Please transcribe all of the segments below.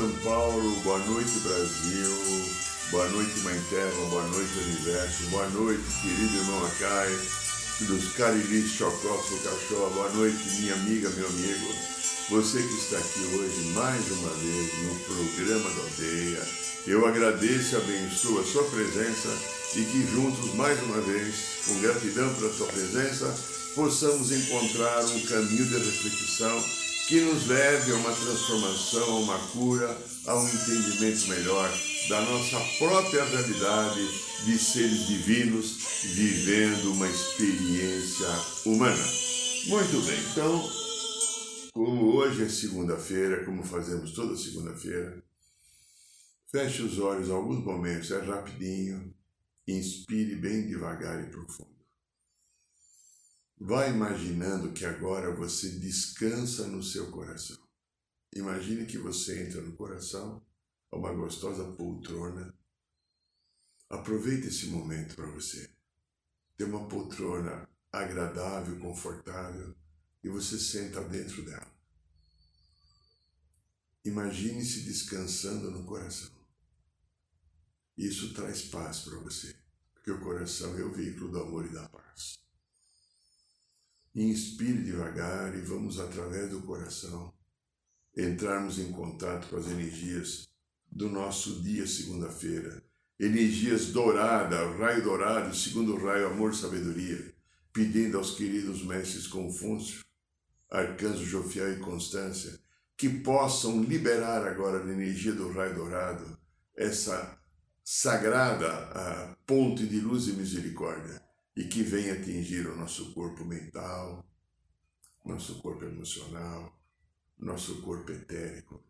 São Paulo, boa noite Brasil, boa noite Mãe Terra, boa noite Universo, boa noite querido irmão Acai, dos Carilis Chocó, Cachorro, boa noite minha amiga, meu amigo. Você que está aqui hoje mais uma vez no programa da aldeia, eu agradeço e abençoo a sua presença e que juntos, mais uma vez, com gratidão pela sua presença, possamos encontrar um caminho de reflexão que nos leve a uma transformação, a uma cura, a um entendimento melhor da nossa própria realidade de seres divinos vivendo uma experiência humana. Muito bem, então, como hoje é segunda-feira, como fazemos toda segunda-feira, Feche os olhos alguns momentos, é rapidinho. Inspire bem devagar e profundo. Vá imaginando que agora você descansa no seu coração. Imagine que você entra no coração, a uma gostosa poltrona. Aproveite esse momento para você. Ter uma poltrona agradável, confortável e você senta dentro dela. Imagine-se descansando no coração. Isso traz paz para você, porque o coração é o veículo do amor e da paz. Inspire devagar e vamos, através do coração, entrarmos em contato com as energias do nosso dia segunda-feira. Energias dourada, raio dourado, segundo raio amor sabedoria, pedindo aos queridos mestres Confúcio, Arcanjo Jofiel e Constância, que possam liberar agora a energia do raio dourado, essa sagrada a ponte de luz e misericórdia e que venha atingir o nosso corpo mental, nosso corpo emocional, nosso corpo etérico,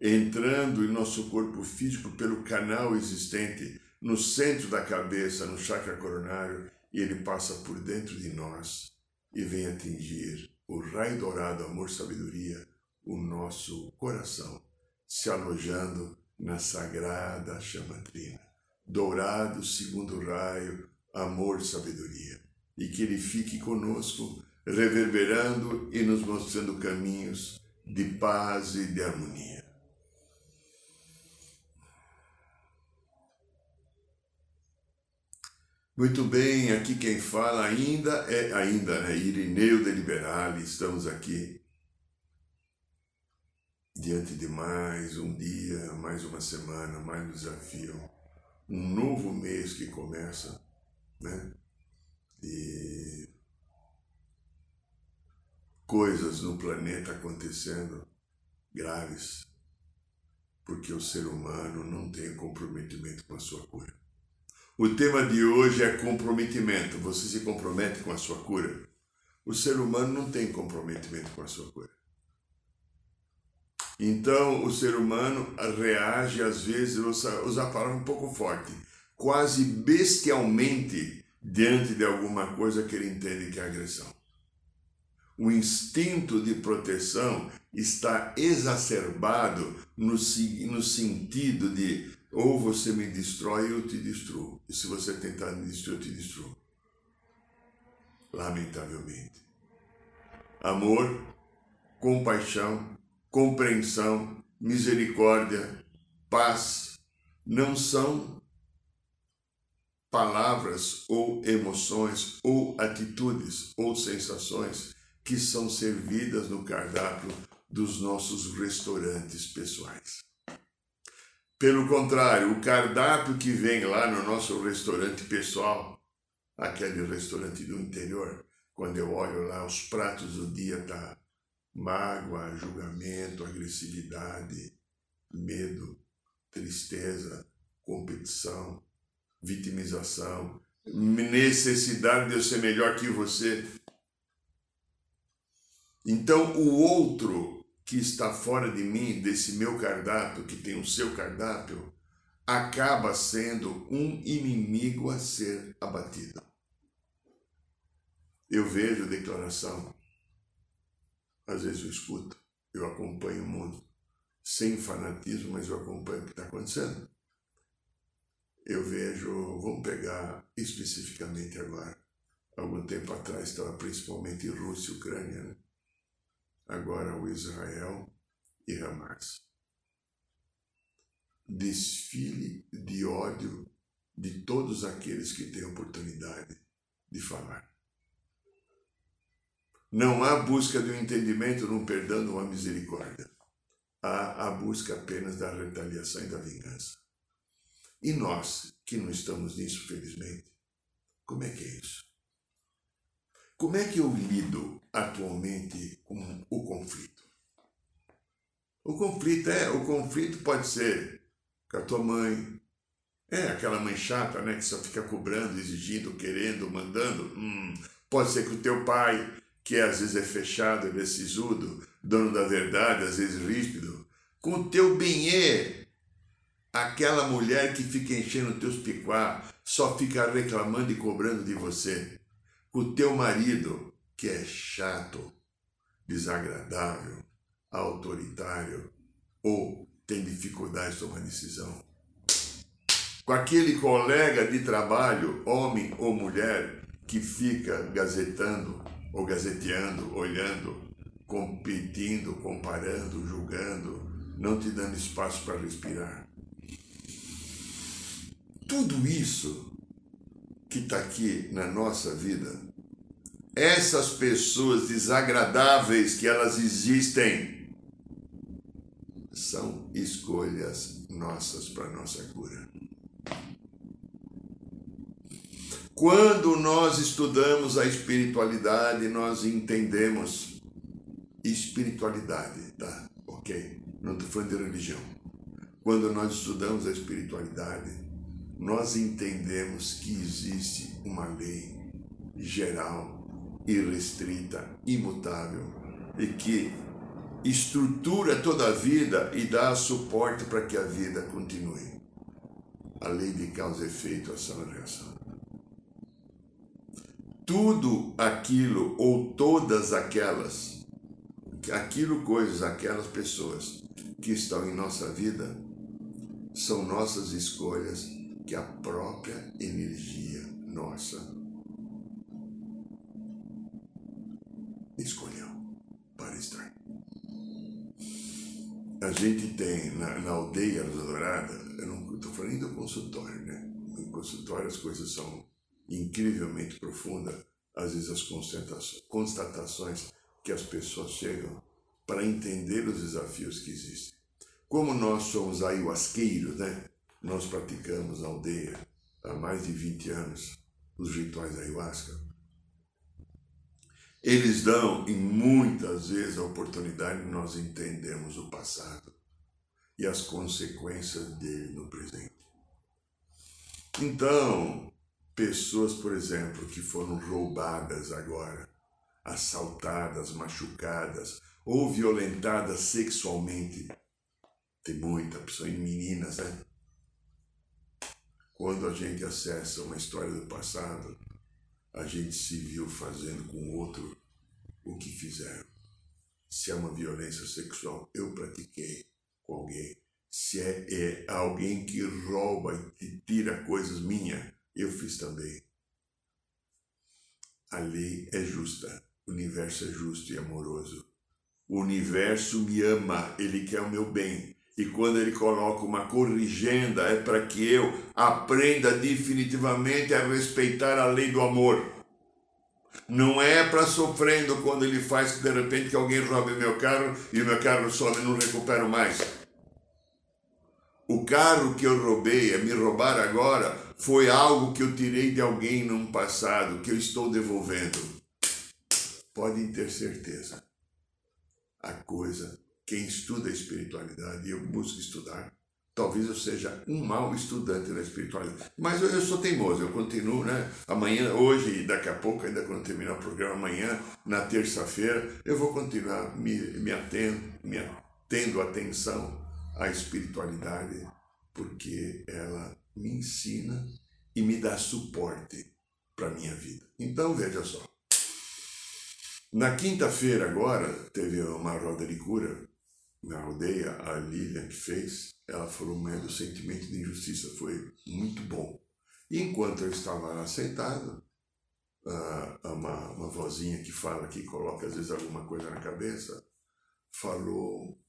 entrando em nosso corpo físico pelo canal existente no centro da cabeça, no chakra coronário, e ele passa por dentro de nós e vem atingir o raio dourado, amor, sabedoria, o nosso coração, se alojando na sagrada chamatrina, dourado segundo raio, amor, sabedoria, e que ele fique conosco, reverberando e nos mostrando caminhos de paz e de harmonia. Muito bem, aqui quem fala ainda é ainda é Irineu de Liberale, estamos aqui diante de mais um dia, mais uma semana, mais um desafio, um novo mês que começa, né? E coisas no planeta acontecendo graves, porque o ser humano não tem comprometimento com a sua cura. O tema de hoje é comprometimento. Você se compromete com a sua cura? O ser humano não tem comprometimento com a sua cura. Então o ser humano reage, às vezes, usa a palavra um pouco forte, quase bestialmente diante de alguma coisa que ele entende que é agressão. O instinto de proteção está exacerbado no, no sentido de ou você me destrói eu te destruo. E se você tentar me destruir, eu te destruo. Lamentavelmente. Amor, compaixão, compreensão, misericórdia, paz, não são palavras ou emoções ou atitudes ou sensações que são servidas no cardápio dos nossos restaurantes pessoais. Pelo contrário, o cardápio que vem lá no nosso restaurante pessoal, aquele restaurante do interior, quando eu olho lá os pratos do dia tá mágoa, julgamento, agressividade, medo, tristeza, competição, vitimização, necessidade de eu ser melhor que você. Então, o outro que está fora de mim, desse meu cardápio, que tem o seu cardápio, acaba sendo um inimigo a ser abatido. Eu vejo a declaração, às vezes eu escuto, eu acompanho o mundo, sem fanatismo, mas eu acompanho o que está acontecendo. Eu vejo, vamos pegar especificamente agora, algum tempo atrás estava principalmente Rússia e Ucrânia, né? agora o Israel e Hamas. Desfile de ódio de todos aqueles que têm oportunidade de falar. Não há busca do entendimento, um perdão, uma misericórdia. Há a busca apenas da retaliação e da vingança. E nós, que não estamos nisso, felizmente, como é que é isso? Como é que eu lido atualmente com o conflito? O conflito é, o conflito pode ser com a tua mãe, é aquela mãe chata, né, que só fica cobrando, exigindo, querendo, mandando. Hum, pode ser com o teu pai, que às vezes é fechado, é sisudo, dono da verdade, às vezes ríspido, com o teu benê, aquela mulher que fica enchendo teus picuá, só fica reclamando e cobrando de você, o teu marido, que é chato, desagradável, autoritário ou tem dificuldade de tomar decisão. Com aquele colega de trabalho, homem ou mulher, que fica gazetando ou gazeteando, olhando, competindo, comparando, julgando, não te dando espaço para respirar. Tudo isso que está aqui na nossa vida, essas pessoas desagradáveis que elas existem, são escolhas nossas para nossa cura. Quando nós estudamos a espiritualidade, nós entendemos espiritualidade, tá? Ok? Não estou falando de religião. Quando nós estudamos a espiritualidade, nós entendemos que existe uma lei geral, irrestrita, imutável e que estrutura toda a vida e dá suporte para que a vida continue. A lei de causa e efeito, ação e reação tudo aquilo ou todas aquelas, aquilo, coisas, aquelas pessoas que estão em nossa vida são nossas escolhas que a própria energia nossa escolheu para estar. A gente tem na, na aldeia Dourada, eu não estou falando do consultório, né? No consultório as coisas são incrivelmente profunda, às vezes as constatações que as pessoas chegam para entender os desafios que existem. Como nós somos ayahuasqueiros, né? Nós praticamos na aldeia há mais de 20 anos os rituais da ayahuasca. Eles dão, e muitas vezes, a oportunidade de nós entendermos o passado e as consequências dele no presente. Então, Pessoas, por exemplo, que foram roubadas agora, assaltadas, machucadas ou violentadas sexualmente. Tem muita pessoa, em meninas, né? Quando a gente acessa uma história do passado, a gente se viu fazendo com outro o que fizeram. Se é uma violência sexual, eu pratiquei com alguém. Se é, é alguém que rouba e tira coisas minhas, eu fiz também. A lei é justa, o universo é justo e amoroso. O universo me ama, ele quer o meu bem. E quando ele coloca uma corrigenda, é para que eu aprenda definitivamente a respeitar a lei do amor. Não é para sofrendo quando ele faz que de repente que alguém roube meu carro e o meu carro some e não recupero mais. O carro que eu roubei, é me roubar agora, foi algo que eu tirei de alguém no passado, que eu estou devolvendo. Podem ter certeza. A coisa, quem estuda a espiritualidade, e eu busco estudar, talvez eu seja um mau estudante da espiritualidade. Mas eu, eu, sou teimoso, eu continuo, né? Amanhã, hoje e daqui a pouco, ainda quando terminar o programa, amanhã, na terça-feira, eu vou continuar me, me, atendo, me tendo atenção à espiritualidade, porque ela me ensina e me dá suporte para minha vida. Então, veja só. Na quinta-feira, agora, teve uma roda de cura na aldeia, a Lilian que fez, ela falou, mas o sentimento de injustiça foi muito bom. Enquanto eu estava lá sentado, uma, uma vozinha que fala, que coloca às vezes alguma coisa na cabeça, falou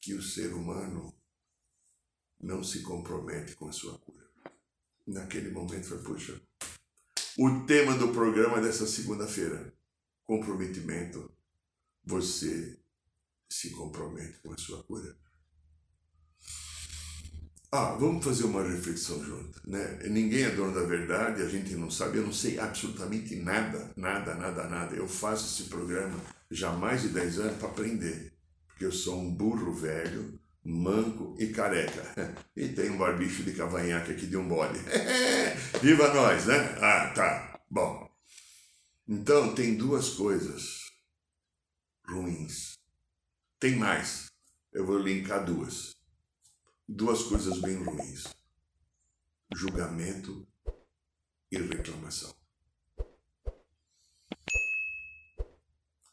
que o ser humano não se compromete com a sua cura. Naquele momento foi, puxa, o tema do programa dessa segunda-feira, comprometimento, você se compromete com a sua cura? Ah, vamos fazer uma reflexão junto, né? Ninguém é dono da verdade, a gente não sabe, eu não sei absolutamente nada, nada, nada, nada. Eu faço esse programa já há mais de 10 anos para aprender, porque eu sou um burro velho, manco e careca. E tem um barbicho de cavanhaque aqui de um bode. Viva nós, né? Ah, tá. Bom. Então, tem duas coisas ruins tem mais. Eu vou linkar duas. Duas coisas bem ruins: julgamento e reclamação.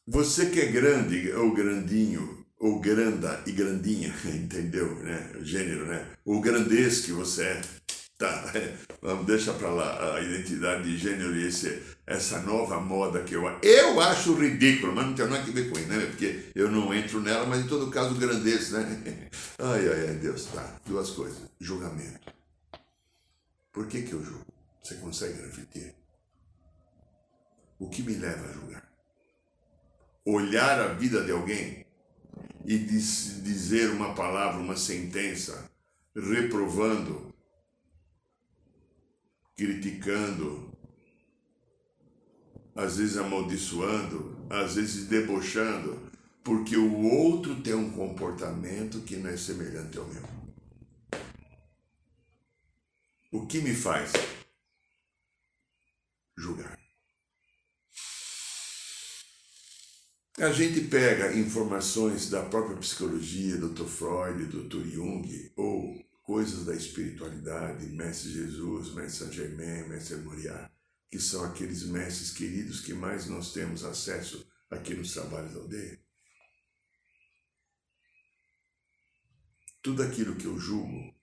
Você que é grande ou grandinho, ou granda e grandinha, entendeu, né? O gênero, né? O grandez que você é, Tá, vamos deixar para lá a identidade de gênero e esse, essa nova moda que eu eu acho ridículo, mas não tem nada a ver com isso, né? Porque eu não entro nela, mas em todo caso grandeza, né? Ai, ai, ai, Deus, tá. Duas coisas. Julgamento. Por que que eu julgo? Você consegue refletir? O que me leva a julgar? Olhar a vida de alguém e dizer uma palavra, uma sentença, reprovando, criticando, às vezes amaldiçoando, às vezes debochando, porque o outro tem um comportamento que não é semelhante ao meu. O que me faz julgar? A gente pega informações da própria psicologia, Dr. Freud, Dr. Jung, ou coisas da espiritualidade, Mestre Jesus, Mestre Saint Germain, Mestre Moriá, que são aqueles mestres queridos que mais nós temos acesso aqui nos trabalhos da aldeia. Tudo aquilo que eu julgo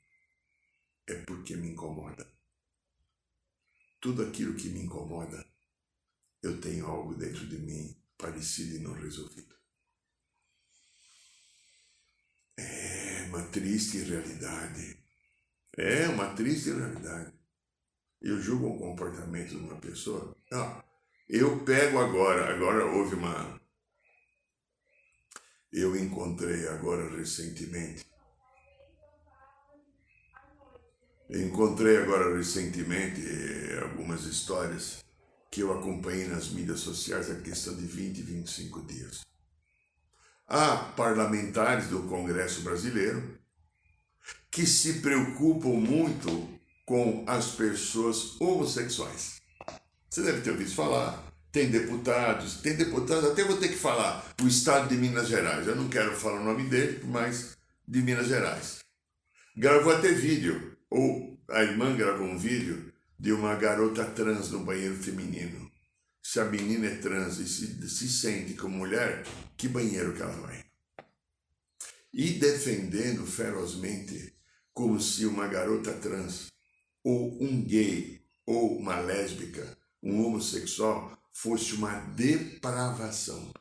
é porque me incomoda. Tudo aquilo que me incomoda, eu tenho algo dentro de mim parecido e não resolvido. É uma triste realidade. É uma triste realidade. Eu julgo o comportamento de uma pessoa. Eu pego agora, agora houve uma. Eu encontrei agora recentemente. encontrei agora recentemente eh, algumas histórias que eu acompanhei nas mídias sociais a questão de 20, 25 dias. Há parlamentares do Congresso Brasileiro que se preocupam muito com as pessoas homossexuais. Você deve ter ouvido falar. Tem deputados, tem deputados, até vou ter que falar, o estado de Minas Gerais. Eu não quero falar o nome dele, mas de Minas Gerais. Gravou até vídeo, ou a irmã gravou um vídeo de uma garota trans no banheiro feminino se a menina é trans e se, se sente como mulher, que banheiro que ela vai? E defendendo ferozmente como se uma garota trans, ou um gay, ou uma lésbica, um homossexual, fosse uma depravação.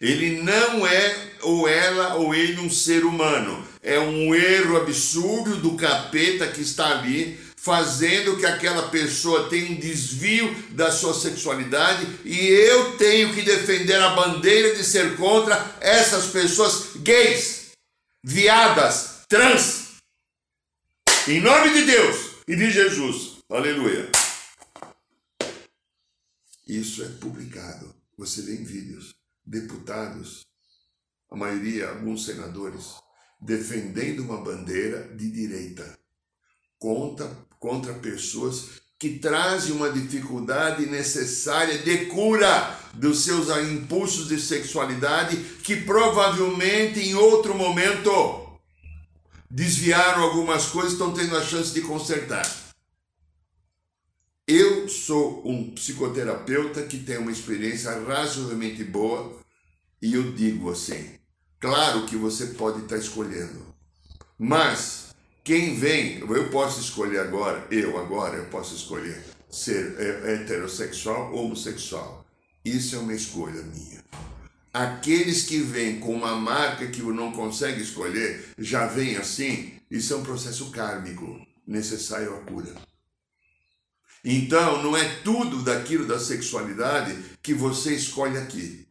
Ele não é, ou ela, ou ele, um ser humano. É um erro absurdo do capeta que está ali fazendo que aquela pessoa tenha um desvio da sua sexualidade e eu tenho que defender a bandeira de ser contra essas pessoas gays, viadas, trans. Em nome de Deus e de Jesus. Aleluia. Isso é publicado. Você vê em vídeos. Deputados, a maioria, alguns senadores, defendendo uma bandeira de direita contra, contra pessoas que trazem uma dificuldade necessária de cura dos seus impulsos de sexualidade que provavelmente em outro momento desviaram algumas coisas, estão tendo a chance de consertar. Eu sou um psicoterapeuta que tem uma experiência razoavelmente boa e eu digo assim: claro que você pode estar escolhendo, mas quem vem, eu posso escolher agora, eu agora, eu posso escolher ser heterossexual ou homossexual. Isso é uma escolha minha. Aqueles que vêm com uma marca que não consegue escolher, já vem assim, isso é um processo kármico necessário à cura. Então, não é tudo daquilo da sexualidade que você escolhe aqui.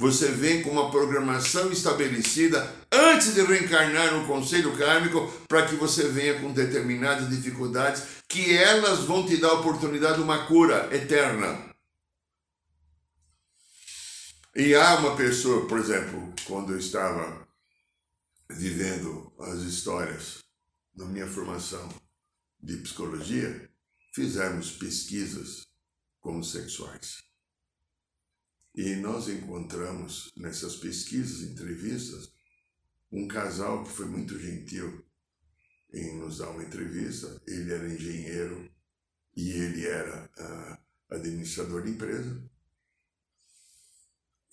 Você vem com uma programação estabelecida antes de reencarnar no conselho kármico para que você venha com determinadas dificuldades que elas vão te dar a oportunidade de uma cura eterna. E há uma pessoa, por exemplo, quando eu estava vivendo as histórias na minha formação de psicologia, fizemos pesquisas com os sexuais. E nós encontramos nessas pesquisas, entrevistas, um casal que foi muito gentil em nos dar uma entrevista. Ele era engenheiro e ele era uh, administrador de empresa.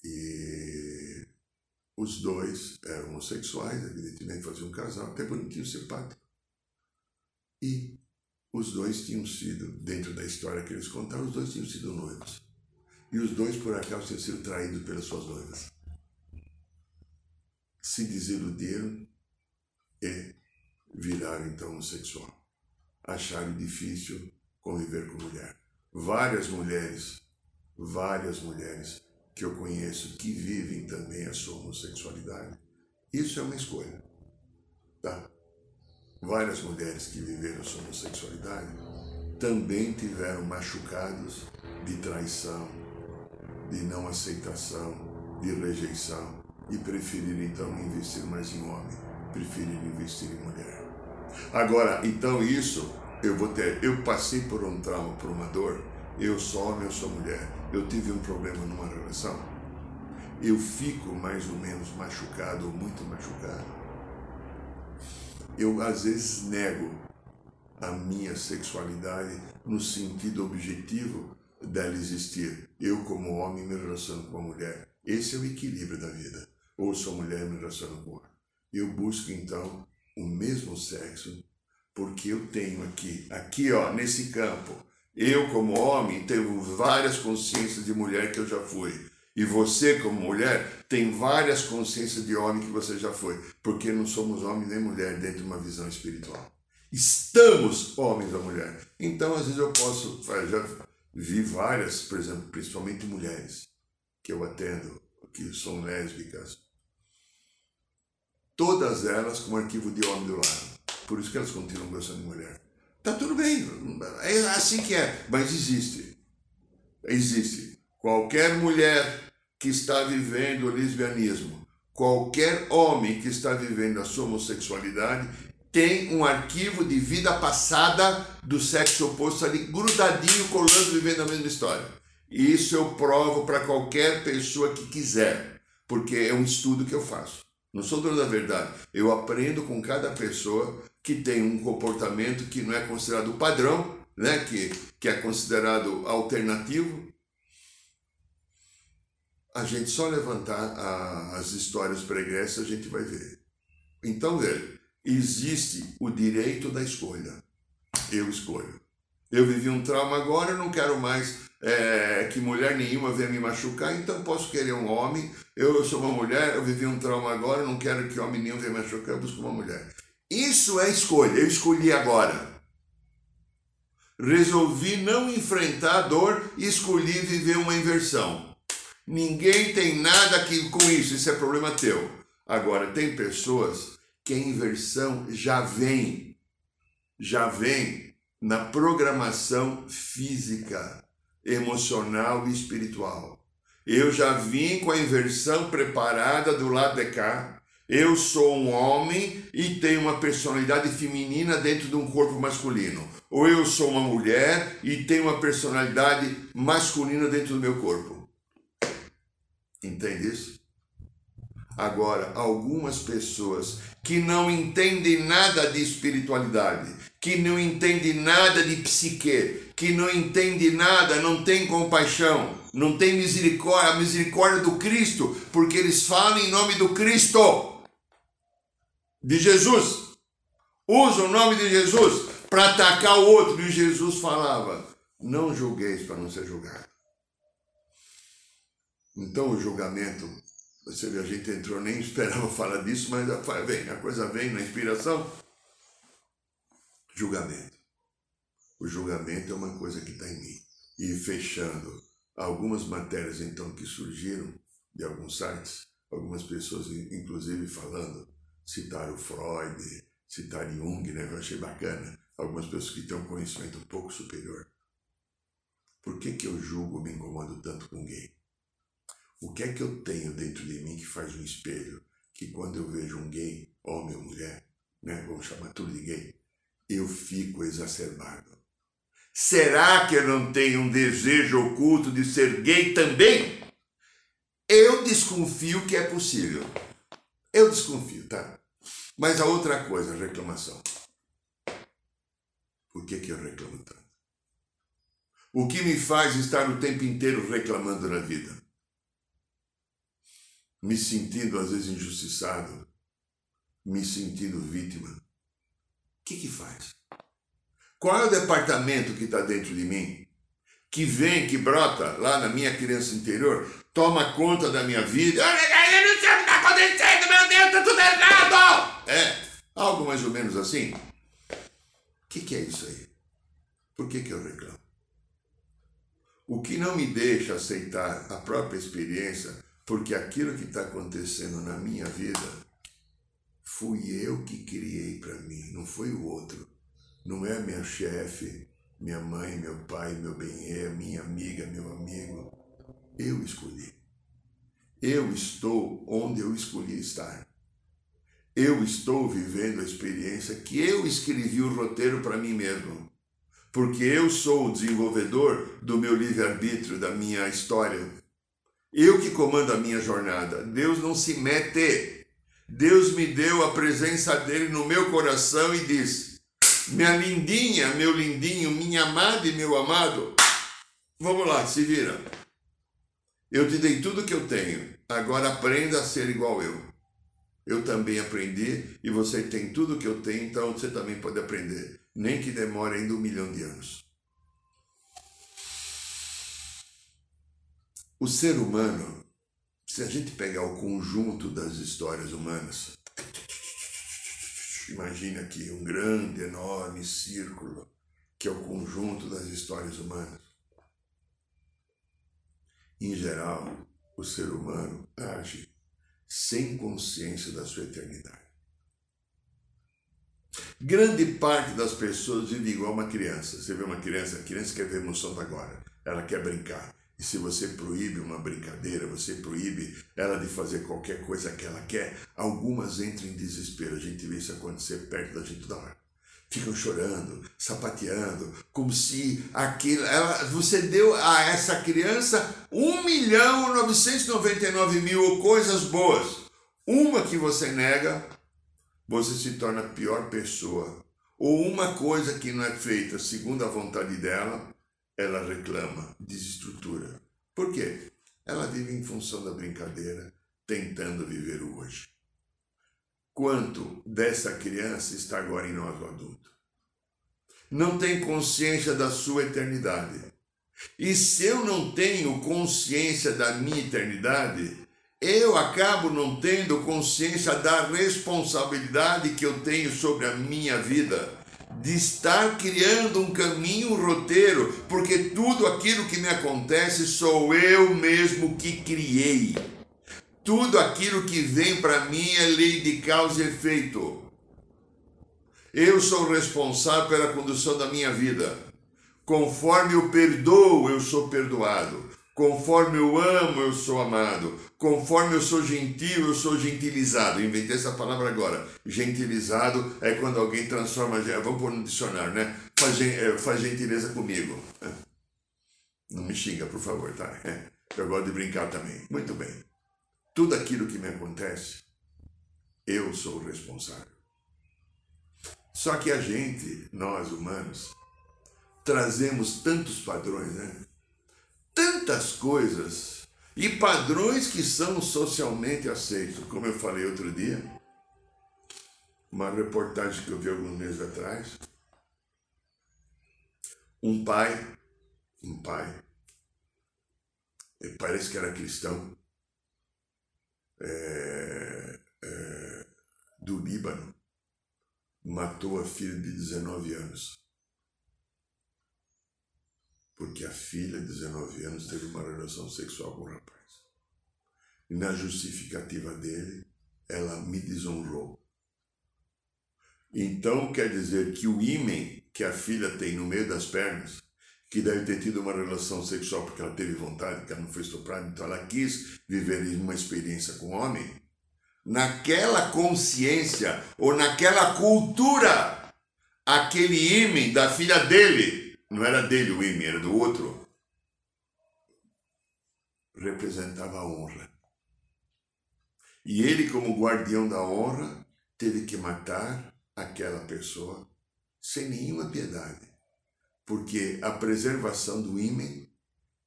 E os dois eram homossexuais, evidentemente faziam um casal, até bonitinho, simpático. E os dois tinham sido, dentro da história que eles contaram, os dois tinham sido noivos. E os dois, por acaso, tinham sido traídos pelas suas noivas. Se desiludiram e viraram então homossexual. Acharam difícil conviver com mulher. Várias mulheres, várias mulheres que eu conheço que vivem também a sua homossexualidade. Isso é uma escolha. Tá? Várias mulheres que viveram a sua homossexualidade também tiveram machucados de traição, de não aceitação, de rejeição e preferiram então investir mais em homem, preferiram investir em mulher. Agora, então isso eu vou ter, eu passei por um trauma, por uma dor, eu sou homem, eu sou mulher eu tive um problema numa relação, eu fico mais ou menos machucado ou muito machucado. Eu às vezes nego a minha sexualidade no sentido objetivo dela existir. Eu, como homem, me relaciono com a mulher. Esse é o equilíbrio da vida. Ou sou mulher e me relaciono com ela. Eu busco então o mesmo sexo porque eu tenho aqui, aqui ó, nesse campo, eu, como homem, tenho várias consciências de mulher que eu já fui. E você, como mulher, tem várias consciências de homem que você já foi. Porque não somos homem nem mulher dentro de uma visão espiritual. Estamos homens ou mulher. Então, às vezes, eu posso. Já vi várias, por exemplo, principalmente mulheres que eu atendo, que são lésbicas. Todas elas com arquivo de homem do lado. Por isso que elas continuam gostando de mulher. Tá tudo bem, é assim que é, mas existe. Existe. Qualquer mulher que está vivendo o lesbianismo, qualquer homem que está vivendo a sua homossexualidade, tem um arquivo de vida passada do sexo oposto ali, grudadinho, colando, vivendo a mesma história. Isso eu provo para qualquer pessoa que quiser, porque é um estudo que eu faço. Não sou dono da verdade. Eu aprendo com cada pessoa que tem um comportamento que não é considerado padrão, né? que, que é considerado alternativo. A gente só levantar a, as histórias pregressas, a gente vai ver. Então, veja, existe o direito da escolha. Eu escolho. Eu vivi um trauma agora, eu não quero mais é, que mulher nenhuma venha me machucar, então posso querer um homem. Eu, eu sou uma mulher, eu vivi um trauma agora, eu não quero que homem nenhum venha me machucar, eu busco uma mulher. Isso é escolha, eu escolhi agora. Resolvi não enfrentar a dor e escolhi viver uma inversão. Ninguém tem nada aqui com isso, isso é problema teu. Agora, tem pessoas que a inversão já vem, já vem na programação física, emocional e espiritual. Eu já vim com a inversão preparada do lado de cá, Eu sou um homem e tenho uma personalidade feminina dentro de um corpo masculino. Ou eu sou uma mulher e tenho uma personalidade masculina dentro do meu corpo. Entende isso? Agora, algumas pessoas que não entendem nada de espiritualidade, que não entendem nada de psique, que não entendem nada, não tem compaixão, não tem misericórdia, a misericórdia do Cristo, porque eles falam em nome do Cristo, de Jesus. Usam o nome de Jesus para atacar o outro. E Jesus falava: Não julgueis para não ser julgado. Então o julgamento você vê, a gente entrou, nem esperava falar disso, mas vem, a coisa vem na inspiração. Julgamento. O julgamento é uma coisa que está em mim. E fechando algumas matérias então que surgiram de alguns sites, algumas pessoas inclusive falando, citaram Freud, citaram Jung, né, que eu achei bacana, algumas pessoas que têm um conhecimento um pouco superior. Por que, que eu julgo, me incomodo tanto com gay? O que é que eu tenho dentro de mim que faz um espelho? Que quando eu vejo um gay, homem ou mulher, né, vamos chamar tudo de gay, eu fico exacerbado. Será que eu não tenho um desejo oculto de ser gay também? Eu desconfio que é possível. Eu desconfio, tá? Mas a outra coisa, a reclamação. Por que, que eu reclamo tanto? O que me faz estar o tempo inteiro reclamando na vida? Me sentindo às vezes injustiçado, me sentindo vítima. O que que faz? Qual é o departamento que está dentro de mim? Que vem, que brota lá na minha criança interior, toma conta da minha vida. Eu não sei o que está acontecendo, meu Deus, está tudo errado! É, algo mais ou menos assim. O que, que é isso aí? Por que, que eu reclamo? O que não me deixa aceitar a própria experiência porque aquilo que está acontecendo na minha vida fui eu que criei para mim, não foi o outro. Não é minha chefe, minha mãe, meu pai, meu bem minha amiga, meu amigo. Eu escolhi. Eu estou onde eu escolhi estar. Eu estou vivendo a experiência que eu escrevi o roteiro para mim mesmo. Porque eu sou o desenvolvedor do meu livre-arbítrio, da minha história, eu que comando a minha jornada. Deus não se mete. Deus me deu a presença dele no meu coração e diz: Minha lindinha, meu lindinho, minha amada e meu amado, vamos lá, se vira. Eu te dei tudo que eu tenho. Agora aprenda a ser igual eu. Eu também aprendi e você tem tudo que eu tenho, então você também pode aprender. Nem que demore ainda um milhão de anos. O ser humano, se a gente pegar o conjunto das histórias humanas, imagine aqui um grande, enorme círculo, que é o conjunto das histórias humanas. Em geral, o ser humano age sem consciência da sua eternidade. Grande parte das pessoas vive igual uma criança. Você vê uma criança, a criança quer ver emoção agora, ela quer brincar. E se você proíbe uma brincadeira, você proíbe ela de fazer qualquer coisa que ela quer, algumas entram em desespero. A gente vê isso acontecer perto da gente toda hora. Ficam chorando, sapateando, como se aquilo. Ela, você deu a essa criança 1 milhão 999 mil coisas boas. Uma que você nega, você se torna a pior pessoa. Ou uma coisa que não é feita segundo a vontade dela, ela reclama desestrutura. Por quê? Ela vive em função da brincadeira, tentando viver o hoje. Quanto dessa criança está agora em nós, o adulto? Não tem consciência da sua eternidade. E se eu não tenho consciência da minha eternidade, eu acabo não tendo consciência da responsabilidade que eu tenho sobre a minha vida de estar criando um caminho, um roteiro, porque tudo aquilo que me acontece sou eu mesmo que criei. Tudo aquilo que vem para mim é lei de causa e efeito. Eu sou responsável pela condução da minha vida. Conforme eu perdoo, eu sou perdoado. Conforme eu amo, eu sou amado. Conforme eu sou gentil, eu sou gentilizado. inventei essa palavra agora. Gentilizado é quando alguém transforma. Vamos pôr no dicionário, né? Faz, é, faz gentileza comigo. Não me xinga, por favor, tá? Eu gosto de brincar também. Muito bem. Tudo aquilo que me acontece, eu sou o responsável. Só que a gente, nós humanos, trazemos tantos padrões, né? Tantas coisas e padrões que são socialmente aceitos. Como eu falei outro dia, uma reportagem que eu vi alguns meses atrás, um pai, um pai, parece que era cristão, é, é, do Líbano, matou a filha de 19 anos. Porque a filha de 19 anos teve uma relação sexual com o rapaz. E na justificativa dele, ela me desonrou. Então quer dizer que o ímen que a filha tem no meio das pernas, que deve ter tido uma relação sexual porque ela teve vontade, que ela não foi estuprada, então ela quis viver uma experiência com o homem, naquela consciência ou naquela cultura, aquele ímen da filha dele, não era dele o ímen, era do outro, representava a honra. E ele, como guardião da honra, teve que matar aquela pessoa sem nenhuma piedade, porque a preservação do ímen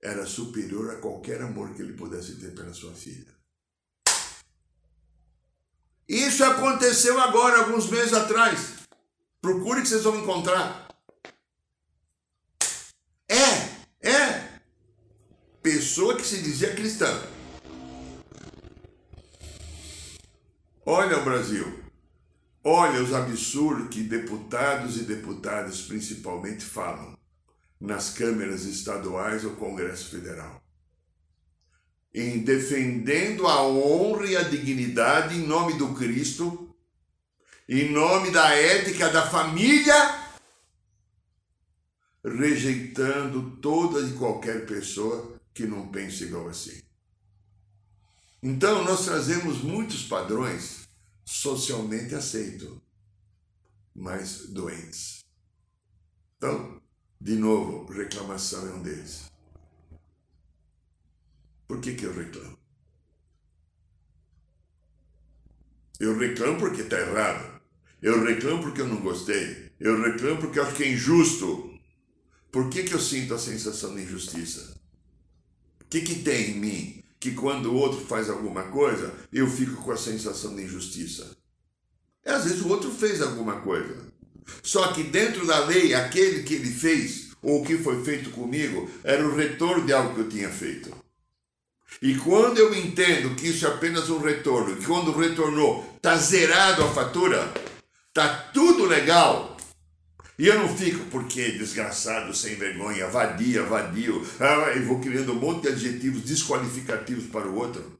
era superior a qualquer amor que ele pudesse ter pela sua filha. Isso aconteceu agora, alguns meses atrás. Procure que vocês vão encontrar. É, é. Pessoa que se dizia cristã. Olha o Brasil. Olha os absurdos que deputados e deputadas principalmente falam nas câmeras estaduais ou Congresso Federal. Em defendendo a honra e a dignidade em nome do Cristo, em nome da ética da família, rejeitando toda e qualquer pessoa que não pense igual assim. Então, nós trazemos muitos padrões socialmente aceito, mas doentes. Então, de novo, reclamação é um deles. Por que, que eu reclamo? Eu reclamo porque está errado. Eu reclamo porque eu não gostei. Eu reclamo porque eu acho que é injusto. Por que, que eu sinto a sensação de injustiça? O que, que tem em mim que quando o outro faz alguma coisa, eu fico com a sensação de injustiça. E às vezes o outro fez alguma coisa. Só que dentro da lei, aquele que ele fez, ou o que foi feito comigo, era o retorno de algo que eu tinha feito. E quando eu entendo que isso é apenas um retorno, que quando retornou, está zerado a fatura, está tudo legal, e eu não fico porque desgraçado, sem vergonha, vadia, vadio, ah, e vou criando um monte de adjetivos desqualificativos para o outro.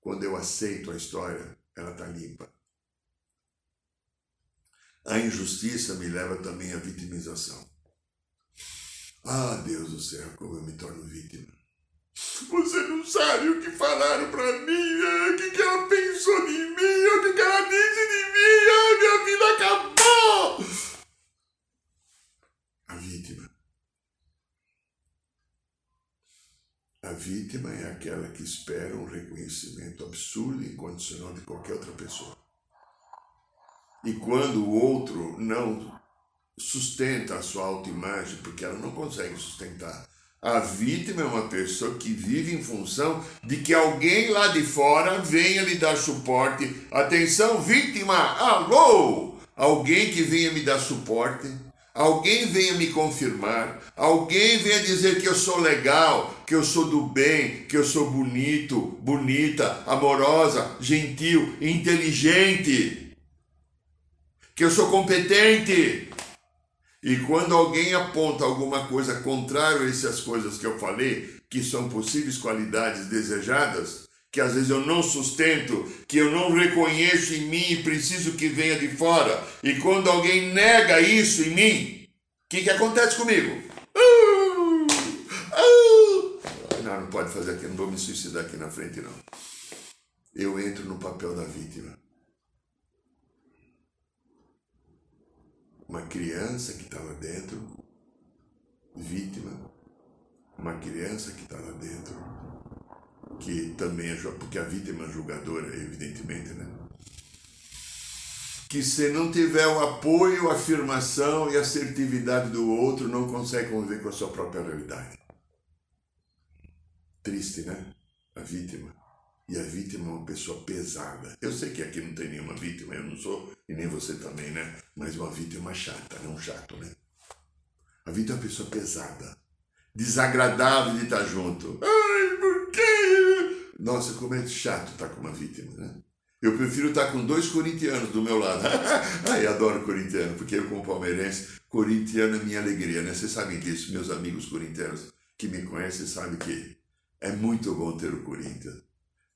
Quando eu aceito a história, ela está limpa. A injustiça me leva também à vitimização. Ah, Deus do céu, como eu me torno vítima. Você não sabe o que falaram para mim, é, o que, que ela pensou de mim, o que, que ela disse de mim, ah, minha vida acabou. A vítima. A vítima é aquela que espera um reconhecimento absurdo e incondicional de qualquer outra pessoa. E quando o outro não sustenta a sua autoimagem, porque ela não consegue sustentar, a vítima é uma pessoa que vive em função de que alguém lá de fora venha lhe dar suporte. Atenção, vítima! Alô! alguém que venha me dar suporte, alguém venha me confirmar, alguém venha dizer que eu sou legal, que eu sou do bem, que eu sou bonito, bonita, amorosa, gentil, inteligente, que eu sou competente. E quando alguém aponta alguma coisa contrária a essas coisas que eu falei, que são possíveis qualidades desejadas, que às vezes eu não sustento, que eu não reconheço em mim e preciso que venha de fora. E quando alguém nega isso em mim, o que, que acontece comigo? Uh, uh, não, não pode fazer aqui, não vou me suicidar aqui na frente, não. Eu entro no papel da vítima. Uma criança que está lá dentro, vítima, uma criança que está lá dentro, que também é porque a vítima é julgadora, evidentemente, né? Que se não tiver o apoio, a afirmação e assertividade do outro, não consegue conviver com a sua própria realidade. Triste, né? A vítima. E a vítima é uma pessoa pesada. Eu sei que aqui não tem nenhuma vítima, eu não sou, e nem você também, né? Mas uma vítima chata, não chato, né? A vítima é uma pessoa pesada, desagradável de estar junto. Ai, por quê? Nossa, como é chato estar com uma vítima, né? Eu prefiro estar com dois corintianos do meu lado. Ai, adoro corintiano, porque eu, como palmeirense, corintiano é minha alegria, né? Vocês sabem disso, meus amigos corintianos que me conhecem sabem que é muito bom ter o Corinthians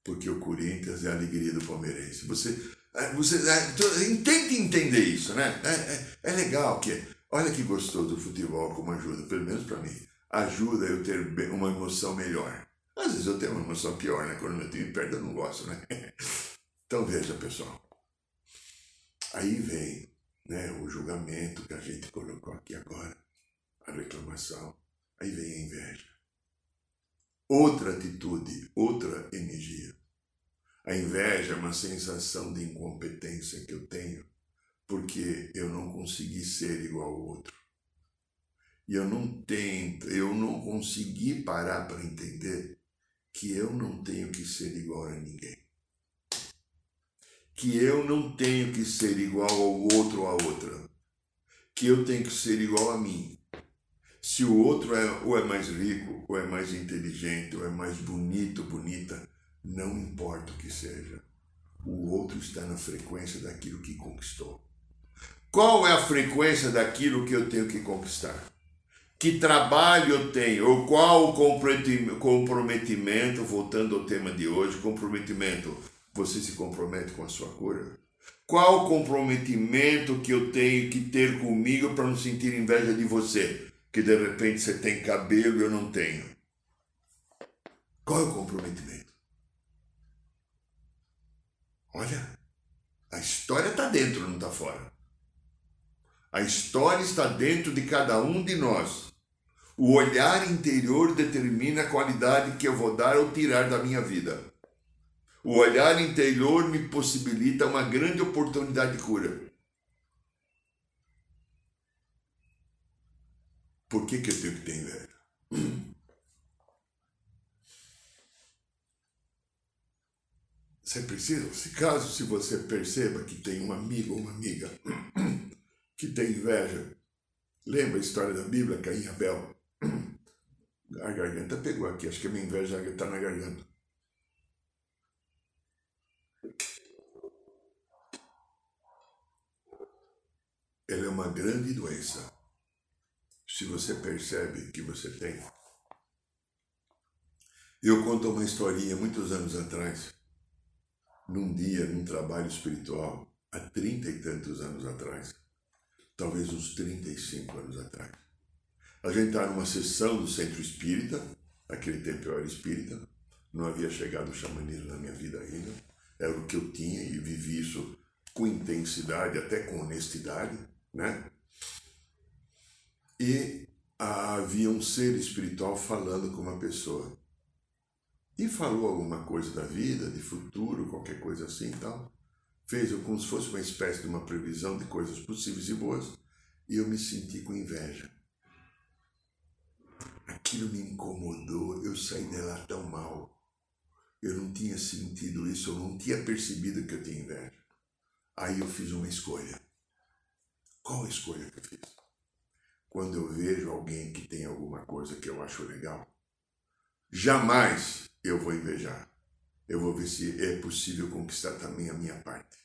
porque o Corinthians é a alegria do palmeirense. Você, é, você é, tente entender isso, né? É, é, é, legal que, olha que gostoso o futebol como ajuda, pelo menos para mim, ajuda eu ter uma emoção melhor. Às vezes eu tenho uma emoção pior, né? Quando meu time perde eu não gosto, né? Então veja, pessoal. Aí vem né, o julgamento que a gente colocou aqui agora, a reclamação. Aí vem a inveja. Outra atitude, outra energia. A inveja é uma sensação de incompetência que eu tenho porque eu não consegui ser igual ao outro. E eu não tento, eu não consegui parar para entender que eu não tenho que ser igual a ninguém. Que eu não tenho que ser igual ao outro ou à outra. Que eu tenho que ser igual a mim. Se o outro é, ou é mais rico, ou é mais inteligente, ou é mais bonito, bonita, não importa o que seja, o outro está na frequência daquilo que conquistou. Qual é a frequência daquilo que eu tenho que conquistar? Que trabalho eu tenho? Ou qual o comprometimento, voltando ao tema de hoje, comprometimento, você se compromete com a sua cura? Qual o comprometimento que eu tenho que ter comigo para não sentir inveja de você? Que de repente você tem cabelo e eu não tenho. Qual é o comprometimento? Olha, a história está dentro, não está fora. A história está dentro de cada um de nós. O olhar interior determina a qualidade que eu vou dar ou tirar da minha vida. O olhar interior me possibilita uma grande oportunidade de cura. Por que, que eu tenho que ter inveja? Você precisa, se caso se você perceba que tem um amigo ou uma amiga que tem inveja, lembra a história da Bíblia, Caim e Abel? A garganta pegou aqui, acho que a minha inveja está na garganta. Ela é uma grande doença. Se você percebe que você tem. Eu conto uma historinha muitos anos atrás num dia, num trabalho espiritual, há trinta e tantos anos atrás, talvez uns 35 anos atrás. A gente estava numa sessão do centro espírita, naquele tempo eu era espírita, não havia chegado o xamanismo na minha vida ainda, era o que eu tinha e vivi isso com intensidade, até com honestidade, né? E havia um ser espiritual falando com uma pessoa e falou alguma coisa da vida, de futuro, qualquer coisa assim e tal. Fez como se fosse uma espécie de uma previsão de coisas possíveis e boas, e eu me senti com inveja. Aquilo me incomodou, eu saí de lá tão mal. Eu não tinha sentido isso, eu não tinha percebido que eu tinha inveja. Aí eu fiz uma escolha. Qual a escolha que eu fiz? Quando eu vejo alguém que tem alguma coisa que eu acho legal, jamais eu vou invejar. Eu vou ver se é possível conquistar também a minha parte.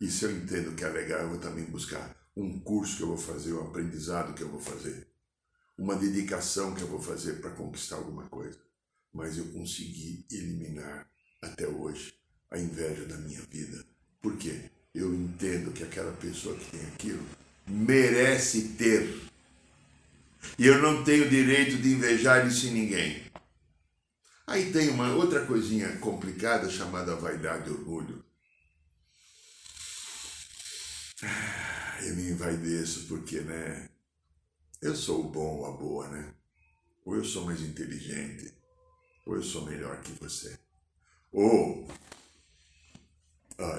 E se eu entendo que é legal, eu vou também buscar um curso que eu vou fazer, um aprendizado que eu vou fazer, uma dedicação que eu vou fazer para conquistar alguma coisa. Mas eu consegui eliminar até hoje a inveja da minha vida. Por quê? Eu entendo que aquela pessoa que tem aquilo merece ter. E eu não tenho direito de invejar isso em ninguém. Aí tem uma outra coisinha complicada chamada vaidade e orgulho. Ah, eu me envaideço porque, né? Eu sou o bom ou a boa, né? Ou eu sou mais inteligente, ou eu sou melhor que você. Ou,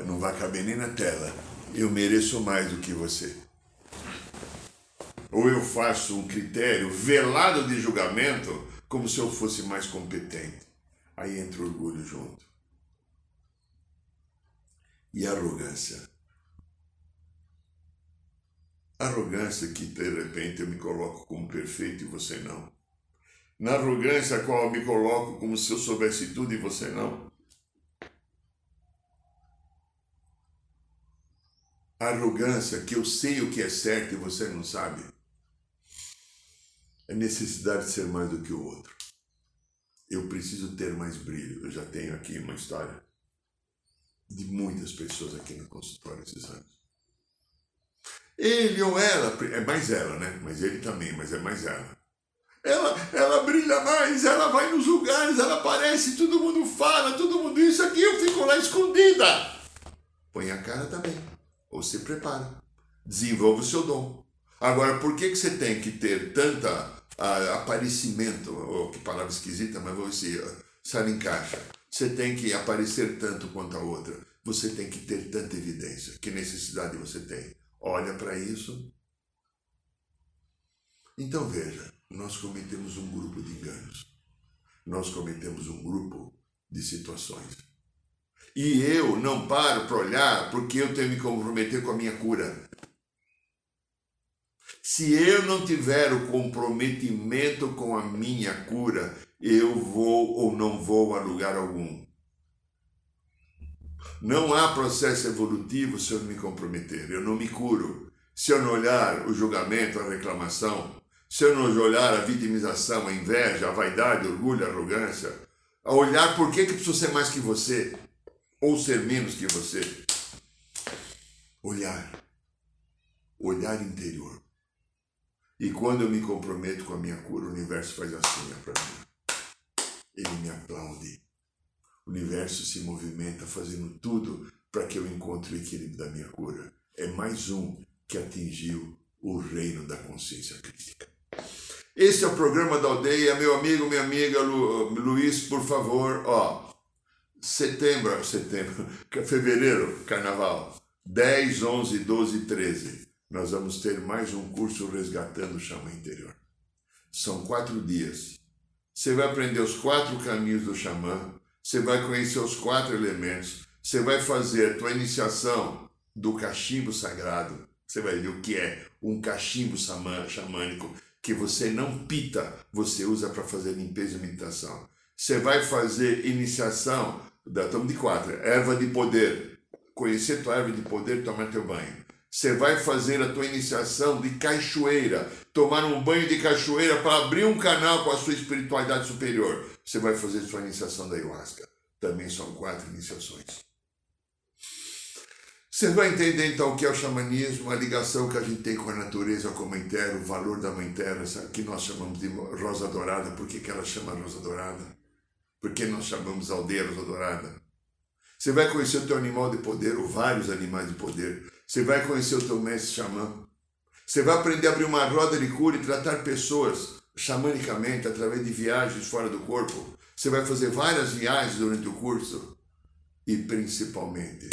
não vai caber nem na tela, eu mereço mais do que você. Ou eu faço um critério velado de julgamento como se eu fosse mais competente. Aí entra orgulho junto. E arrogância. Arrogância que de repente eu me coloco como perfeito e você não. Na arrogância a qual eu me coloco como se eu soubesse tudo e você não. Arrogância que eu sei o que é certo e você não sabe a necessidade de ser mais do que o outro. Eu preciso ter mais brilho. Eu já tenho aqui uma história de muitas pessoas aqui no consultório esses anos. Ele ou ela, é mais ela, né? Mas ele também, mas é mais ela. Ela, ela brilha mais, ela vai nos lugares, ela aparece, todo mundo fala, todo mundo isso aqui, eu fico lá escondida. Põe a cara também, ou se prepara, desenvolve o seu dom. Agora, por que, que você tem que ter tanta aparecimento, ou que palavra esquisita, mas vou se ela encaixa. Você tem que aparecer tanto quanto a outra. Você tem que ter tanta evidência. Que necessidade você tem? Olha para isso. Então veja, nós cometemos um grupo de enganos. Nós cometemos um grupo de situações. E eu não paro para olhar porque eu tenho que me comprometer com a minha cura. Se eu não tiver o comprometimento com a minha cura, eu vou ou não vou a lugar algum. Não há processo evolutivo se eu não me comprometer. Eu não me curo. Se eu não olhar o julgamento, a reclamação, se eu não olhar a vitimização, a inveja, a vaidade, o orgulho, a arrogância, a olhar por que, que preciso ser mais que você ou ser menos que você. Olhar. Olhar interior. E quando eu me comprometo com a minha cura, o universo faz assim para mim. Ele me aplaude. O universo se movimenta fazendo tudo para que eu encontre o equilíbrio da minha cura. É mais um que atingiu o reino da consciência crítica. Esse é o programa da aldeia, meu amigo, minha amiga Lu, Luiz, por favor, ó, setembro, setembro, fevereiro, carnaval, 10, 11, 12, 13 nós vamos ter mais um curso resgatando o xamã interior. São quatro dias. Você vai aprender os quatro caminhos do xamã, você vai conhecer os quatro elementos, você vai fazer a tua iniciação do cachimbo sagrado. Você vai ver o que é um cachimbo xamânico que você não pita, você usa para fazer limpeza e meditação. Você vai fazer iniciação, estamos de quatro, erva de poder. Conhecer tua erva de poder, tomar teu banho você vai fazer a tua iniciação de cachoeira, tomar um banho de cachoeira para abrir um canal com a sua espiritualidade superior. Você vai fazer sua iniciação da ayahuasca. Também são quatro iniciações. Você vai entender então o que é o xamanismo, a ligação que a gente tem com a natureza, com a mãe terra, o valor da mãe terra, que nós chamamos de rosa dourada. Por que, que ela chama rosa dourada? Por que nós chamamos aldeia rosa dourada? Você vai conhecer o teu animal de poder, ou vários animais de poder. Você vai conhecer o teu mestre xamã. Você vai aprender a abrir uma roda de cura e tratar pessoas xamanicamente através de viagens fora do corpo. Você vai fazer várias viagens durante o curso. E principalmente,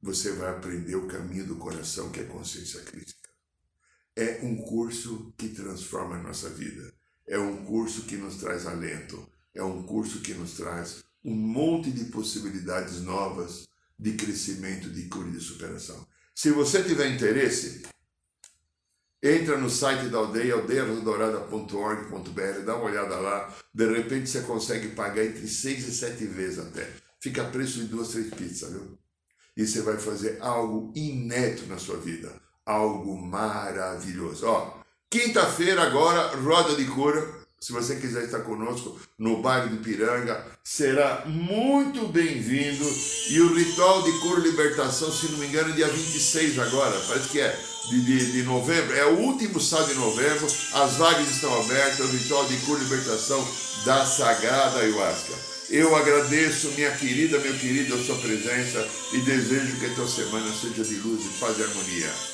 você vai aprender o caminho do coração, que é consciência crítica. É um curso que transforma a nossa vida. É um curso que nos traz alento. É um curso que nos traz um monte de possibilidades novas de crescimento, de cura e de superação. Se você tiver interesse, entra no site da aldeia, aldeiadourada.org.br, dá uma olhada lá. De repente você consegue pagar entre seis e sete vezes até. Fica a preço de duas, três pizzas, viu? E você vai fazer algo inédito na sua vida. Algo maravilhoso. Ó, quinta-feira agora, roda de cura se você quiser estar conosco no bairro de Piranga, será muito bem-vindo. E o ritual de e libertação, se não me engano, é dia 26 agora, parece que é de, de, de novembro, é o último sábado de novembro, as vagas estão abertas, o ritual de e libertação da Sagrada Ayahuasca. Eu agradeço, minha querida, meu querido, a sua presença e desejo que a tua semana seja de luz e paz e harmonia.